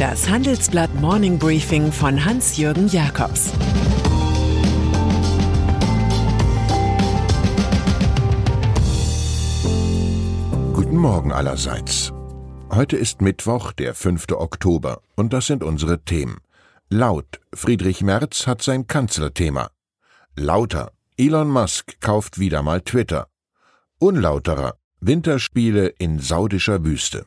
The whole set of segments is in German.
Das Handelsblatt Morning Briefing von Hans-Jürgen Jakobs Guten Morgen allerseits. Heute ist Mittwoch, der 5. Oktober, und das sind unsere Themen. Laut, Friedrich Merz hat sein Kanzlerthema. Lauter, Elon Musk kauft wieder mal Twitter. Unlauterer, Winterspiele in saudischer Wüste.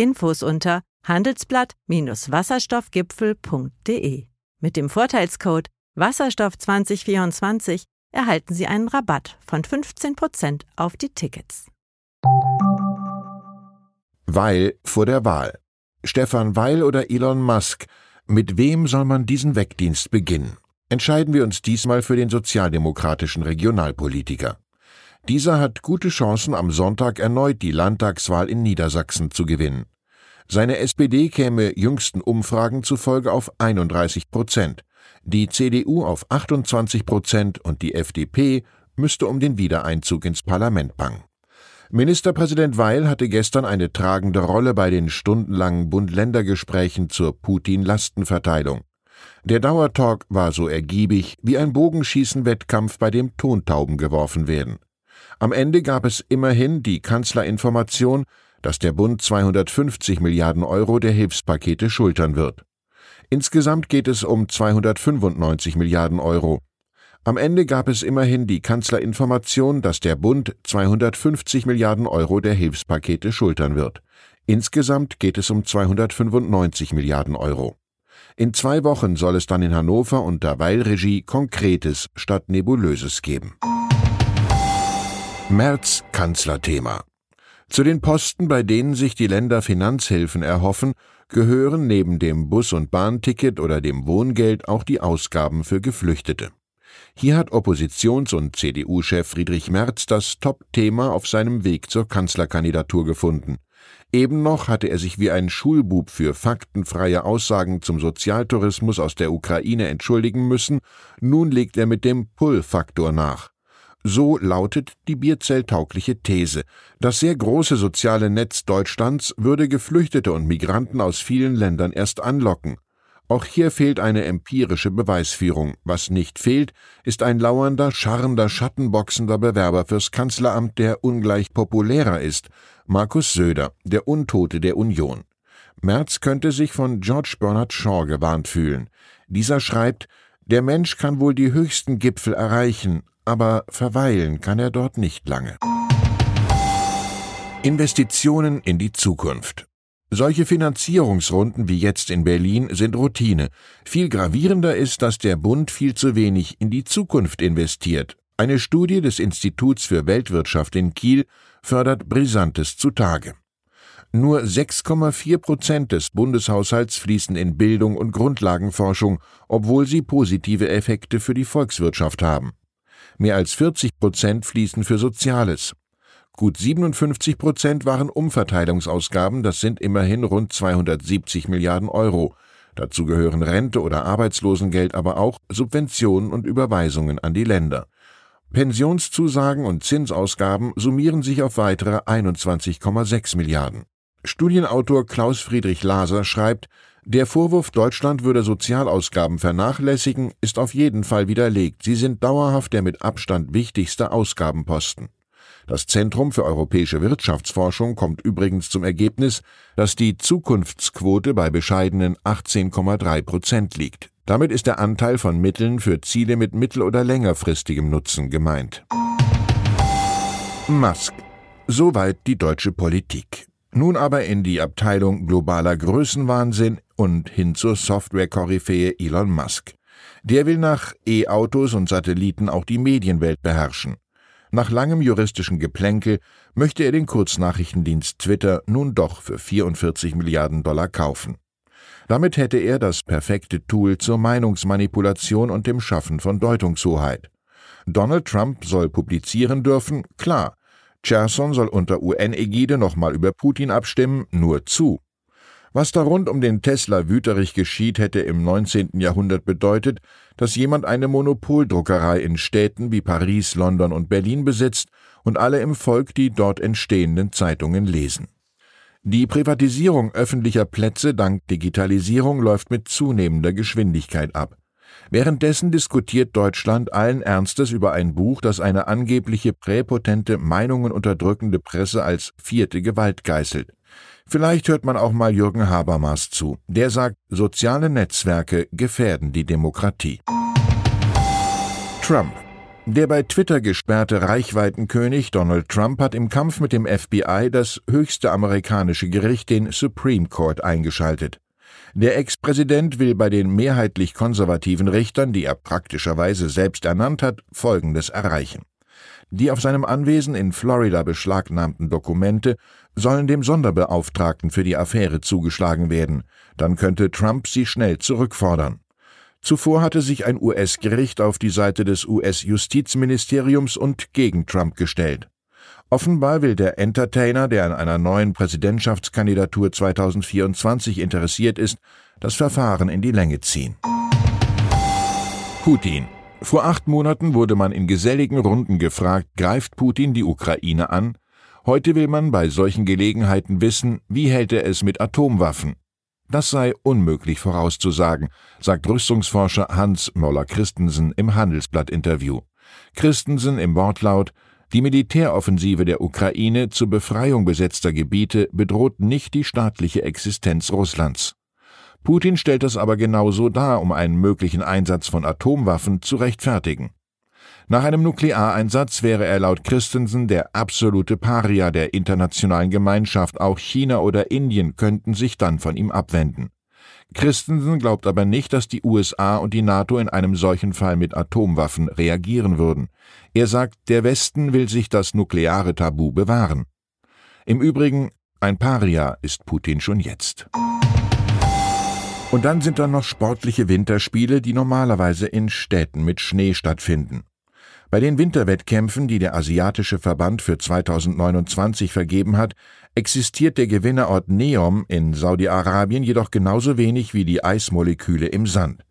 Infos unter handelsblatt-wasserstoffgipfel.de. Mit dem Vorteilscode Wasserstoff 2024 erhalten Sie einen Rabatt von 15% auf die Tickets. Weil vor der Wahl. Stefan Weil oder Elon Musk? Mit wem soll man diesen Wegdienst beginnen? Entscheiden wir uns diesmal für den sozialdemokratischen Regionalpolitiker. Dieser hat gute Chancen, am Sonntag erneut die Landtagswahl in Niedersachsen zu gewinnen. Seine SPD käme jüngsten Umfragen zufolge auf 31 Prozent, die CDU auf 28 Prozent und die FDP müsste um den Wiedereinzug ins Parlament bangen. Ministerpräsident Weil hatte gestern eine tragende Rolle bei den stundenlangen Bund-Länder-Gesprächen zur Putin-Lastenverteilung. Der Dauertalk war so ergiebig wie ein Bogenschießen-Wettkampf, bei dem Tontauben geworfen werden. Am Ende gab es immerhin die Kanzlerinformation, dass der Bund 250 Milliarden Euro der Hilfspakete schultern wird. Insgesamt geht es um 295 Milliarden Euro. Am Ende gab es immerhin die Kanzlerinformation, dass der Bund 250 Milliarden Euro der Hilfspakete schultern wird. Insgesamt geht es um 295 Milliarden Euro. In zwei Wochen soll es dann in Hannover unter Weilregie Konkretes statt Nebulöses geben. März Kanzlerthema zu den Posten, bei denen sich die Länder Finanzhilfen erhoffen, gehören neben dem Bus- und Bahnticket oder dem Wohngeld auch die Ausgaben für Geflüchtete. Hier hat Oppositions- und CDU-Chef Friedrich Merz das Top-Thema auf seinem Weg zur Kanzlerkandidatur gefunden. Eben noch hatte er sich wie ein Schulbub für faktenfreie Aussagen zum Sozialtourismus aus der Ukraine entschuldigen müssen, nun legt er mit dem Pull-Faktor nach. So lautet die bierzelltaugliche These. Das sehr große soziale Netz Deutschlands würde Geflüchtete und Migranten aus vielen Ländern erst anlocken. Auch hier fehlt eine empirische Beweisführung. Was nicht fehlt, ist ein lauernder, scharrender, schattenboxender Bewerber fürs Kanzleramt, der ungleich populärer ist. Markus Söder, der Untote der Union. Merz könnte sich von George Bernard Shaw gewarnt fühlen. Dieser schreibt, der Mensch kann wohl die höchsten Gipfel erreichen, aber verweilen kann er dort nicht lange. Investitionen in die Zukunft. Solche Finanzierungsrunden wie jetzt in Berlin sind Routine. Viel gravierender ist, dass der Bund viel zu wenig in die Zukunft investiert. Eine Studie des Instituts für Weltwirtschaft in Kiel fördert Brisantes zutage. Nur 6,4 Prozent des Bundeshaushalts fließen in Bildung und Grundlagenforschung, obwohl sie positive Effekte für die Volkswirtschaft haben. Mehr als 40 Prozent fließen für Soziales. Gut 57 Prozent waren Umverteilungsausgaben, das sind immerhin rund 270 Milliarden Euro. Dazu gehören Rente oder Arbeitslosengeld, aber auch Subventionen und Überweisungen an die Länder. Pensionszusagen und Zinsausgaben summieren sich auf weitere 21,6 Milliarden. Studienautor Klaus Friedrich Laser schreibt, der Vorwurf, Deutschland würde Sozialausgaben vernachlässigen, ist auf jeden Fall widerlegt. Sie sind dauerhaft der mit Abstand wichtigste Ausgabenposten. Das Zentrum für europäische Wirtschaftsforschung kommt übrigens zum Ergebnis, dass die Zukunftsquote bei bescheidenen 18,3 Prozent liegt. Damit ist der Anteil von Mitteln für Ziele mit mittel- oder längerfristigem Nutzen gemeint. Musk. Soweit die deutsche Politik. Nun aber in die Abteilung globaler Größenwahnsinn und hin zur Software-Koryphäe Elon Musk. Der will nach E-Autos und Satelliten auch die Medienwelt beherrschen. Nach langem juristischen Geplänkel möchte er den Kurznachrichtendienst Twitter nun doch für 44 Milliarden Dollar kaufen. Damit hätte er das perfekte Tool zur Meinungsmanipulation und dem Schaffen von Deutungshoheit. Donald Trump soll publizieren dürfen, klar. Cherson soll unter UN-Ägide nochmal über Putin abstimmen, nur zu. Was da rund um den Tesla Wüterich geschieht, hätte im 19. Jahrhundert bedeutet, dass jemand eine Monopoldruckerei in Städten wie Paris, London und Berlin besitzt und alle im Volk die dort entstehenden Zeitungen lesen. Die Privatisierung öffentlicher Plätze dank Digitalisierung läuft mit zunehmender Geschwindigkeit ab. Währenddessen diskutiert Deutschland allen Ernstes über ein Buch, das eine angebliche präpotente, Meinungen unterdrückende Presse als vierte Gewalt geißelt. Vielleicht hört man auch mal Jürgen Habermas zu. Der sagt, soziale Netzwerke gefährden die Demokratie. Trump. Der bei Twitter gesperrte Reichweitenkönig Donald Trump hat im Kampf mit dem FBI das höchste amerikanische Gericht, den Supreme Court, eingeschaltet. Der Ex-Präsident will bei den mehrheitlich konservativen Richtern, die er praktischerweise selbst ernannt hat, Folgendes erreichen. Die auf seinem Anwesen in Florida beschlagnahmten Dokumente sollen dem Sonderbeauftragten für die Affäre zugeschlagen werden, dann könnte Trump sie schnell zurückfordern. Zuvor hatte sich ein US-Gericht auf die Seite des US-Justizministeriums und gegen Trump gestellt. Offenbar will der Entertainer, der an einer neuen Präsidentschaftskandidatur 2024 interessiert ist, das Verfahren in die Länge ziehen. Putin vor acht Monaten wurde man in geselligen Runden gefragt, greift Putin die Ukraine an? Heute will man bei solchen Gelegenheiten wissen, wie hält er es mit Atomwaffen? Das sei unmöglich vorauszusagen, sagt Rüstungsforscher Hans Moller Christensen im Handelsblatt-Interview. Christensen im Wortlaut Die Militäroffensive der Ukraine zur Befreiung besetzter Gebiete bedroht nicht die staatliche Existenz Russlands. Putin stellt das aber genauso dar, um einen möglichen Einsatz von Atomwaffen zu rechtfertigen. Nach einem Nukleareinsatz wäre er laut Christensen der absolute Paria der internationalen Gemeinschaft, auch China oder Indien könnten sich dann von ihm abwenden. Christensen glaubt aber nicht, dass die USA und die NATO in einem solchen Fall mit Atomwaffen reagieren würden. Er sagt, der Westen will sich das nukleare Tabu bewahren. Im Übrigen, ein Paria ist Putin schon jetzt. Und dann sind da noch sportliche Winterspiele, die normalerweise in Städten mit Schnee stattfinden. Bei den Winterwettkämpfen, die der Asiatische Verband für 2029 vergeben hat, existiert der Gewinnerort Neom in Saudi-Arabien jedoch genauso wenig wie die Eismoleküle im Sand.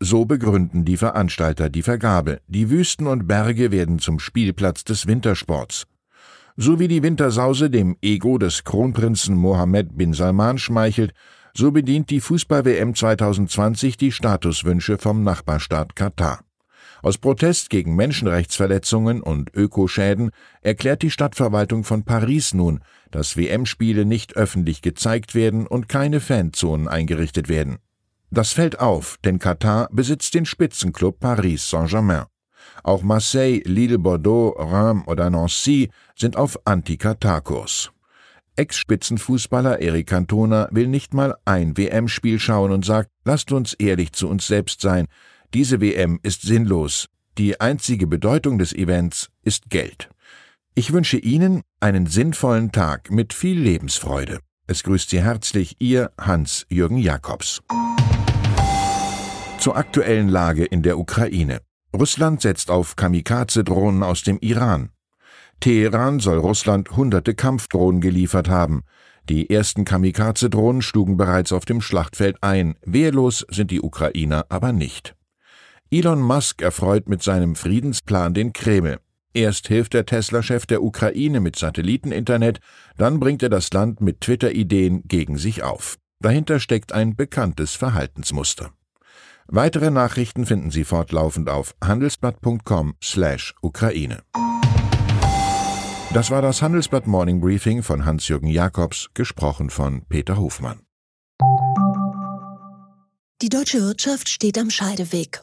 So begründen die Veranstalter die Vergabe. Die Wüsten und Berge werden zum Spielplatz des Wintersports. So wie die Wintersause dem Ego des Kronprinzen Mohammed bin Salman schmeichelt, so bedient die Fußball-WM 2020 die Statuswünsche vom Nachbarstaat Katar. Aus Protest gegen Menschenrechtsverletzungen und Ökoschäden erklärt die Stadtverwaltung von Paris nun, dass WM-Spiele nicht öffentlich gezeigt werden und keine Fanzonen eingerichtet werden. Das fällt auf, denn Katar besitzt den Spitzenclub Paris Saint-Germain. Auch Marseille, Lille, Bordeaux, Reims oder Nancy sind auf Anti-Katar-Kurs. Ex-Spitzenfußballer Eric Cantona will nicht mal ein WM-Spiel schauen und sagt, lasst uns ehrlich zu uns selbst sein. Diese WM ist sinnlos. Die einzige Bedeutung des Events ist Geld. Ich wünsche Ihnen einen sinnvollen Tag mit viel Lebensfreude. Es grüßt Sie herzlich Ihr Hans-Jürgen Jakobs. Zur aktuellen Lage in der Ukraine. Russland setzt auf Kamikaze-Drohnen aus dem Iran. Teheran soll Russland hunderte Kampfdrohnen geliefert haben. Die ersten Kamikaze-Drohnen schlugen bereits auf dem Schlachtfeld ein. Wehrlos sind die Ukrainer aber nicht. Elon Musk erfreut mit seinem Friedensplan den Kreml. Erst hilft der Tesla-Chef der Ukraine mit Satelliteninternet, dann bringt er das Land mit Twitter-Ideen gegen sich auf. Dahinter steckt ein bekanntes Verhaltensmuster. Weitere Nachrichten finden Sie fortlaufend auf handelsblatt.com/Ukraine. Das war das Handelsblatt Morning Briefing von Hans-Jürgen Jakobs, gesprochen von Peter Hofmann. Die deutsche Wirtschaft steht am Scheideweg.